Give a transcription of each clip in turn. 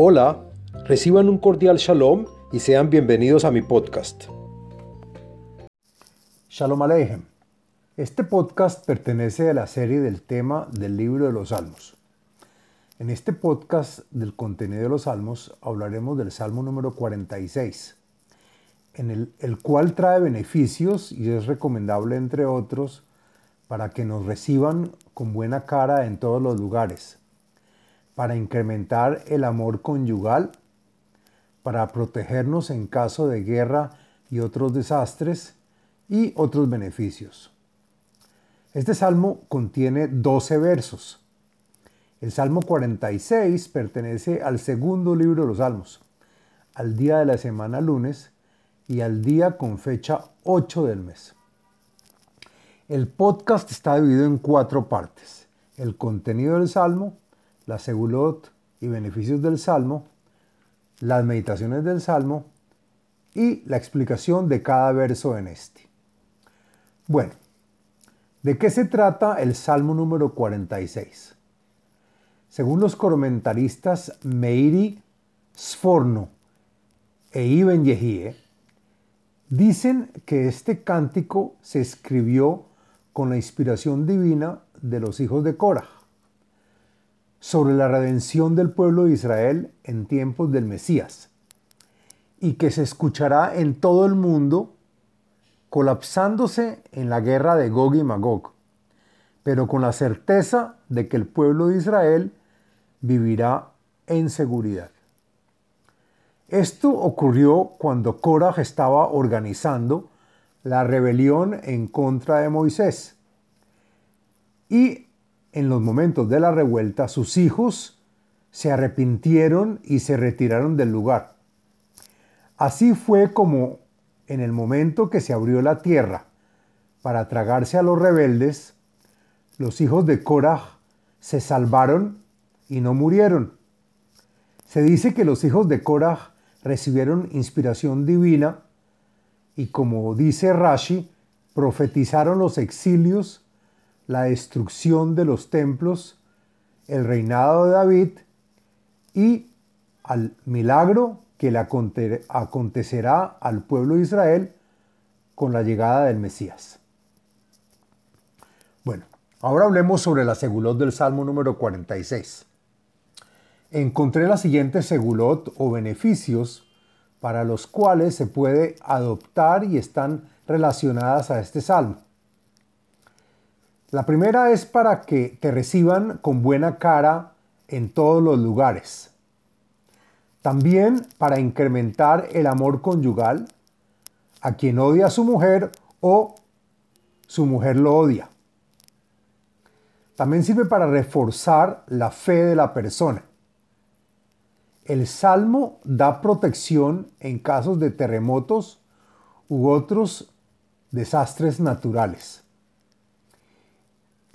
Hola, reciban un cordial shalom y sean bienvenidos a mi podcast. Shalom Aleichem. Este podcast pertenece a la serie del tema del libro de los Salmos. En este podcast del contenido de los Salmos hablaremos del Salmo número 46, en el, el cual trae beneficios y es recomendable, entre otros, para que nos reciban con buena cara en todos los lugares para incrementar el amor conyugal, para protegernos en caso de guerra y otros desastres y otros beneficios. Este salmo contiene 12 versos. El Salmo 46 pertenece al segundo libro de los Salmos, al día de la semana lunes y al día con fecha 8 del mes. El podcast está dividido en cuatro partes. El contenido del Salmo, la segulot y beneficios del Salmo, las meditaciones del Salmo y la explicación de cada verso en este. Bueno, ¿de qué se trata el Salmo número 46? Según los comentaristas Meiri Sforno e Ibn Yehie, dicen que este cántico se escribió con la inspiración divina de los hijos de Korah sobre la redención del pueblo de Israel en tiempos del Mesías y que se escuchará en todo el mundo colapsándose en la guerra de Gog y Magog, pero con la certeza de que el pueblo de Israel vivirá en seguridad. Esto ocurrió cuando Korah estaba organizando la rebelión en contra de Moisés y en los momentos de la revuelta, sus hijos se arrepintieron y se retiraron del lugar. Así fue como en el momento que se abrió la tierra para tragarse a los rebeldes, los hijos de Korah se salvaron y no murieron. Se dice que los hijos de Korah recibieron inspiración divina y como dice Rashi, profetizaron los exilios la destrucción de los templos, el reinado de David y al milagro que le acontecerá al pueblo de Israel con la llegada del Mesías. Bueno, ahora hablemos sobre la segulot del Salmo número 46. Encontré la siguiente segulot o beneficios para los cuales se puede adoptar y están relacionadas a este salmo. La primera es para que te reciban con buena cara en todos los lugares. También para incrementar el amor conyugal a quien odia a su mujer o su mujer lo odia. También sirve para reforzar la fe de la persona. El salmo da protección en casos de terremotos u otros desastres naturales.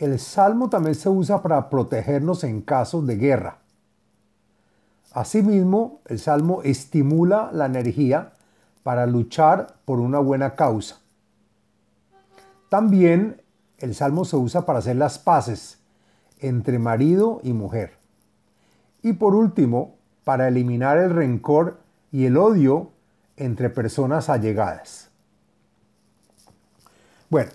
El salmo también se usa para protegernos en casos de guerra. Asimismo, el salmo estimula la energía para luchar por una buena causa. También el salmo se usa para hacer las paces entre marido y mujer. Y por último, para eliminar el rencor y el odio entre personas allegadas. Bueno,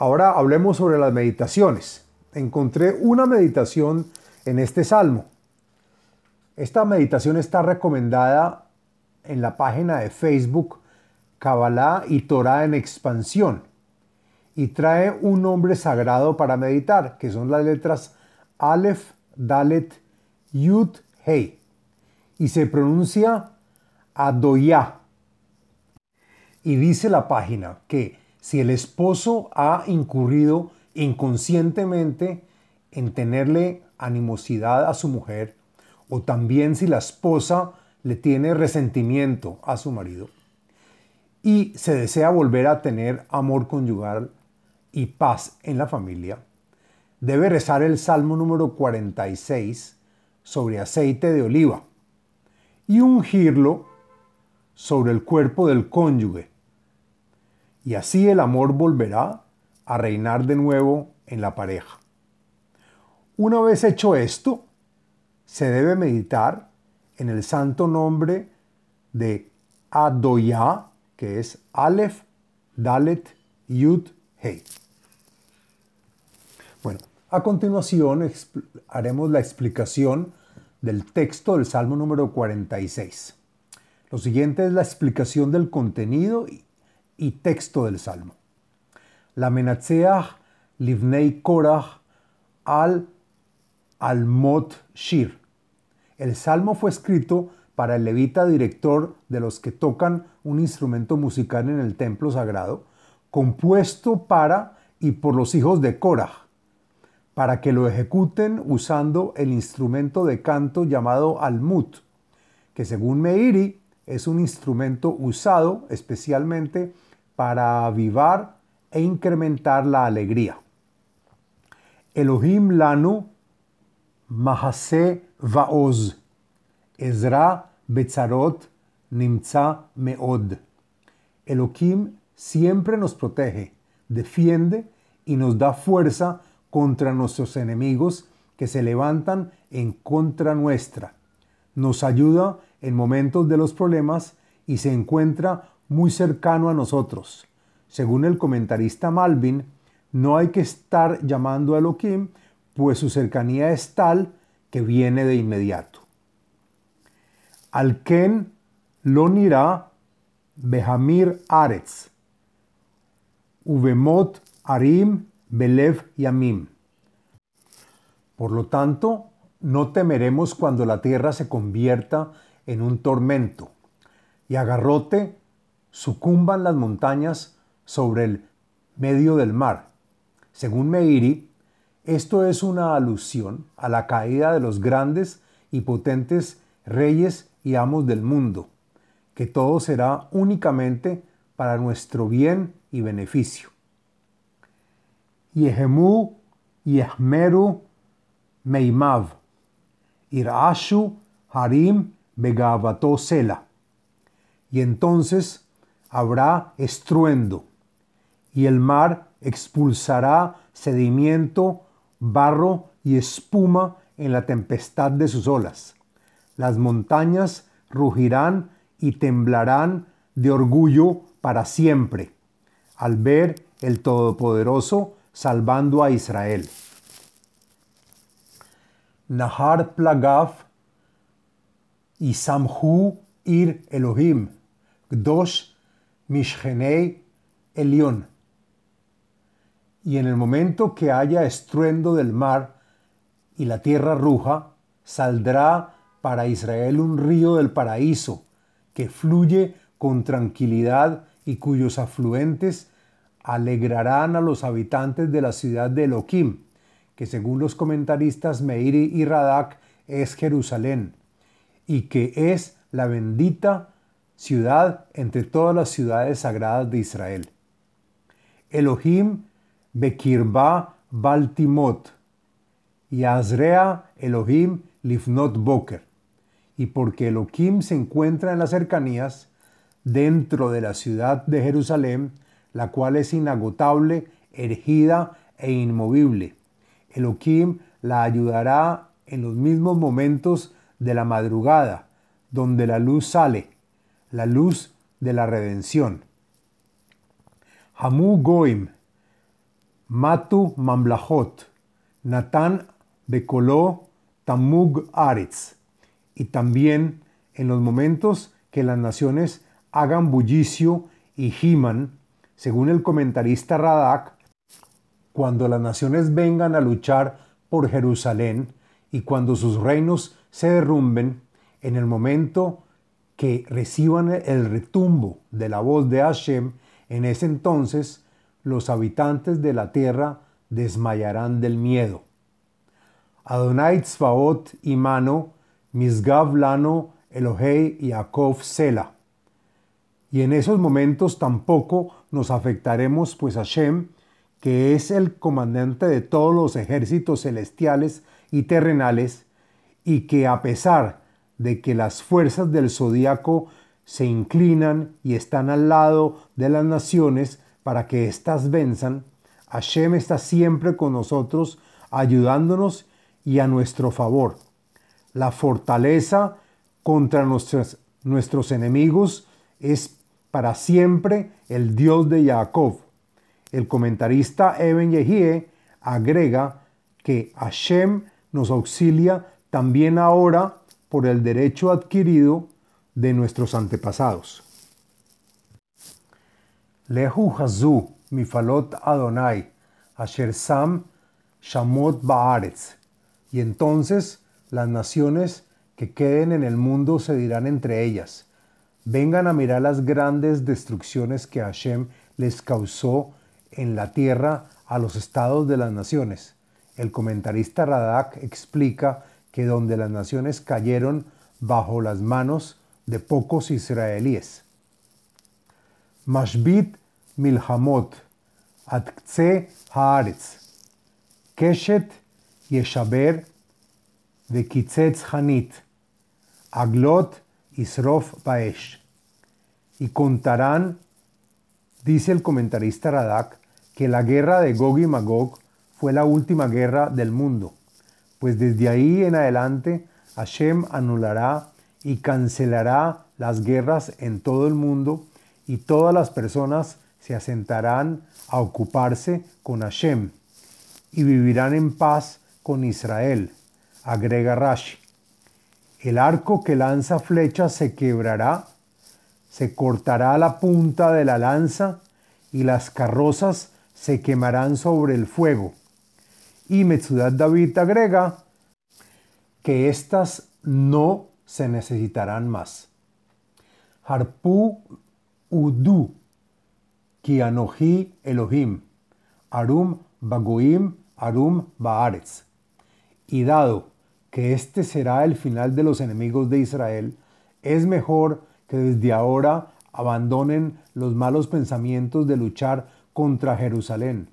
Ahora hablemos sobre las meditaciones. Encontré una meditación en este salmo. Esta meditación está recomendada en la página de Facebook Kabbalah y Torah en expansión y trae un nombre sagrado para meditar, que son las letras Aleph, Dalet, Yud, Hei, y se pronuncia Adoyah. Y dice la página que si el esposo ha incurrido inconscientemente en tenerle animosidad a su mujer, o también si la esposa le tiene resentimiento a su marido, y se desea volver a tener amor conyugal y paz en la familia, debe rezar el Salmo número 46 sobre aceite de oliva y ungirlo sobre el cuerpo del cónyuge y así el amor volverá a reinar de nuevo en la pareja. Una vez hecho esto, se debe meditar en el santo nombre de Adoya, que es Aleph, Dalet, Yud, Hei. Bueno, a continuación haremos la explicación del texto del Salmo número 46. Lo siguiente es la explicación del contenido texto del Salmo. La Menatzeach Livnei Korach al Almot Shir. El salmo fue escrito para el levita director de los que tocan un instrumento musical en el templo sagrado, compuesto para y por los hijos de Korah, para que lo ejecuten usando el instrumento de canto llamado almut, que según Meiri es un instrumento usado especialmente para avivar e incrementar la alegría. Elohim lanu mahase vaoz, Ezra betzarot nimtza meod. Elohim siempre nos protege, defiende y nos da fuerza contra nuestros enemigos que se levantan en contra nuestra. Nos ayuda en momentos de los problemas y se encuentra muy cercano a nosotros. Según el comentarista Malvin, no hay que estar llamando a Elohim, pues su cercanía es tal que viene de inmediato. Alken lo nira Behamir Aretz, Uvemot Arim Belev Yamim. Por lo tanto, no temeremos cuando la tierra se convierta en un tormento y a garrote sucumban las montañas sobre el medio del mar. Según Meiri, esto es una alusión a la caída de los grandes y potentes reyes y amos del mundo, que todo será únicamente para nuestro bien y beneficio. Yehemu Yehmeru Meimav, Irashu Harim Begavato Sela. Y entonces habrá estruendo, y el mar expulsará sedimiento, barro y espuma en la tempestad de sus olas. Las montañas rugirán y temblarán de orgullo para siempre, al ver el Todopoderoso salvando a Israel. Nahar Plagaf y Samhu Ir Elohim, Gdosh Mishgenei Elion. Y en el momento que haya estruendo del mar y la tierra ruja, saldrá para Israel un río del paraíso que fluye con tranquilidad y cuyos afluentes alegrarán a los habitantes de la ciudad de Elohim que según los comentaristas Meiri y Radak es Jerusalén, y que es la bendita ciudad entre todas las ciudades sagradas de Israel. Elohim Bekirba Baltimot y Azrea Elohim Lifnot Boker. Y porque Elohim se encuentra en las cercanías, dentro de la ciudad de Jerusalén, la cual es inagotable, erigida e inmovible Elohim la ayudará en los mismos momentos de la madrugada, donde la luz sale, la luz de la redención. Hamu Goim, Matu Mamlahot, Natán Bekoló Tamug Aretz, y también en los momentos que las naciones hagan bullicio y giman, según el comentarista Radak, cuando las naciones vengan a luchar por Jerusalén y cuando sus reinos se derrumben, en el momento que reciban el retumbo de la voz de Hashem, en ese entonces los habitantes de la tierra desmayarán del miedo. Adonai Tzvaot imano, Misgav lano, Elohei Yaakov Sela. Y en esos momentos tampoco nos afectaremos, pues Hashem que es el comandante de todos los ejércitos celestiales y terrenales, y que a pesar de que las fuerzas del zodíaco se inclinan y están al lado de las naciones para que éstas venzan, Hashem está siempre con nosotros, ayudándonos y a nuestro favor. La fortaleza contra nuestros, nuestros enemigos es para siempre el Dios de Jacob. El comentarista Eben Yehie agrega que Hashem nos auxilia también ahora por el derecho adquirido de nuestros antepasados. Lehu Hazu Mifalot Adonai Asher Sam Shamot Baaretz. Y entonces las naciones que queden en el mundo se dirán entre ellas, vengan a mirar las grandes destrucciones que Hashem les causó en la tierra a los estados de las naciones. El comentarista Radak explica que donde las naciones cayeron bajo las manos de pocos israelíes. Mashbit milhamot, haaretz, keshet yeshaber vekitzetz hanit, aglot isrof baesh. Y contarán, dice el comentarista Radak, que la guerra de Gog y Magog fue la última guerra del mundo, pues desde ahí en adelante Hashem anulará y cancelará las guerras en todo el mundo y todas las personas se asentarán a ocuparse con Hashem y vivirán en paz con Israel, agrega Rashi. El arco que lanza flechas se quebrará, se cortará la punta de la lanza y las carrozas se quemarán sobre el fuego. Y Metzudat David agrega que éstas no se necesitarán más. Harpu Udu, Kianohi Elohim, Arum Bagoim, Arum Baaretz. Y dado que este será el final de los enemigos de Israel, es mejor que desde ahora abandonen los malos pensamientos de luchar contra Jerusalén,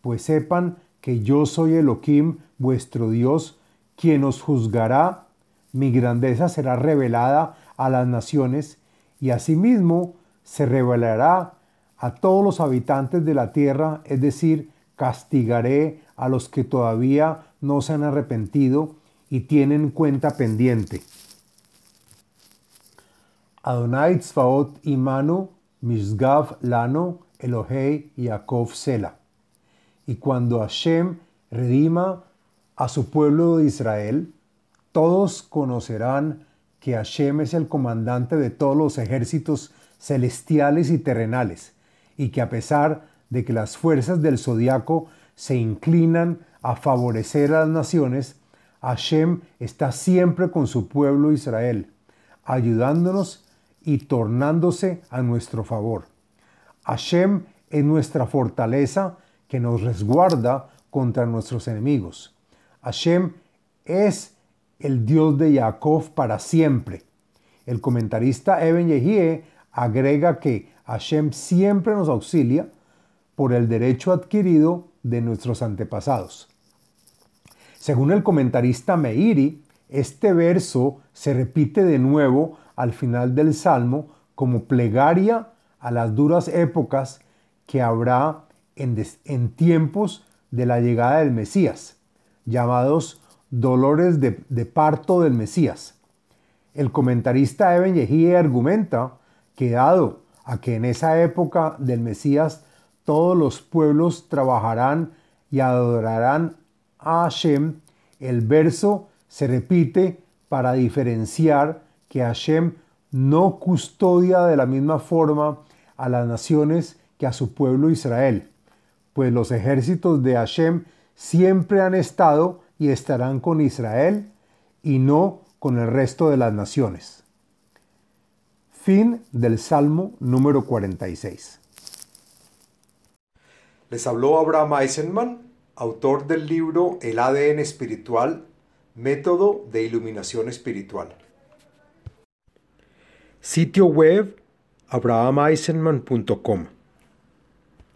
pues sepan que yo soy Elohim, vuestro Dios, quien os juzgará, mi grandeza será revelada a las naciones, y asimismo se revelará a todos los habitantes de la tierra, es decir, castigaré a los que todavía no se han arrepentido y tienen cuenta pendiente. Adonai Tzvaot Imanu Mishgav Lano Elohei Yaakov Sela. Y cuando Hashem redima a su pueblo de Israel, todos conocerán que Hashem es el comandante de todos los ejércitos celestiales y terrenales, y que a pesar de que las fuerzas del zodiaco se inclinan a favorecer a las naciones, Hashem está siempre con su pueblo Israel, ayudándonos y tornándose a nuestro favor. Hashem es nuestra fortaleza que nos resguarda contra nuestros enemigos. Hashem es el Dios de Jacob para siempre. El comentarista Eben Yehie agrega que Hashem siempre nos auxilia por el derecho adquirido de nuestros antepasados. Según el comentarista Meiri, este verso se repite de nuevo al final del Salmo como plegaria a las duras épocas que habrá en, tiempos de la llegada del Mesías, llamados dolores de, parto del Mesías. El comentarista Eben Yehie argumenta que dado a que en esa época del Mesías todos los pueblos trabajarán y adorarán a Hashem, el verso se repite para diferenciar que Hashem no custodia de la misma forma a las naciones que a su pueblo Israel, pues los ejércitos de Hashem siempre han estado y estarán con Israel y no con el resto de las naciones. Fin del Salmo número 46. Les habló Abraham Eisenman, autor del libro El ADN espiritual, método de iluminación espiritual. Sitio web abrahameisenman.com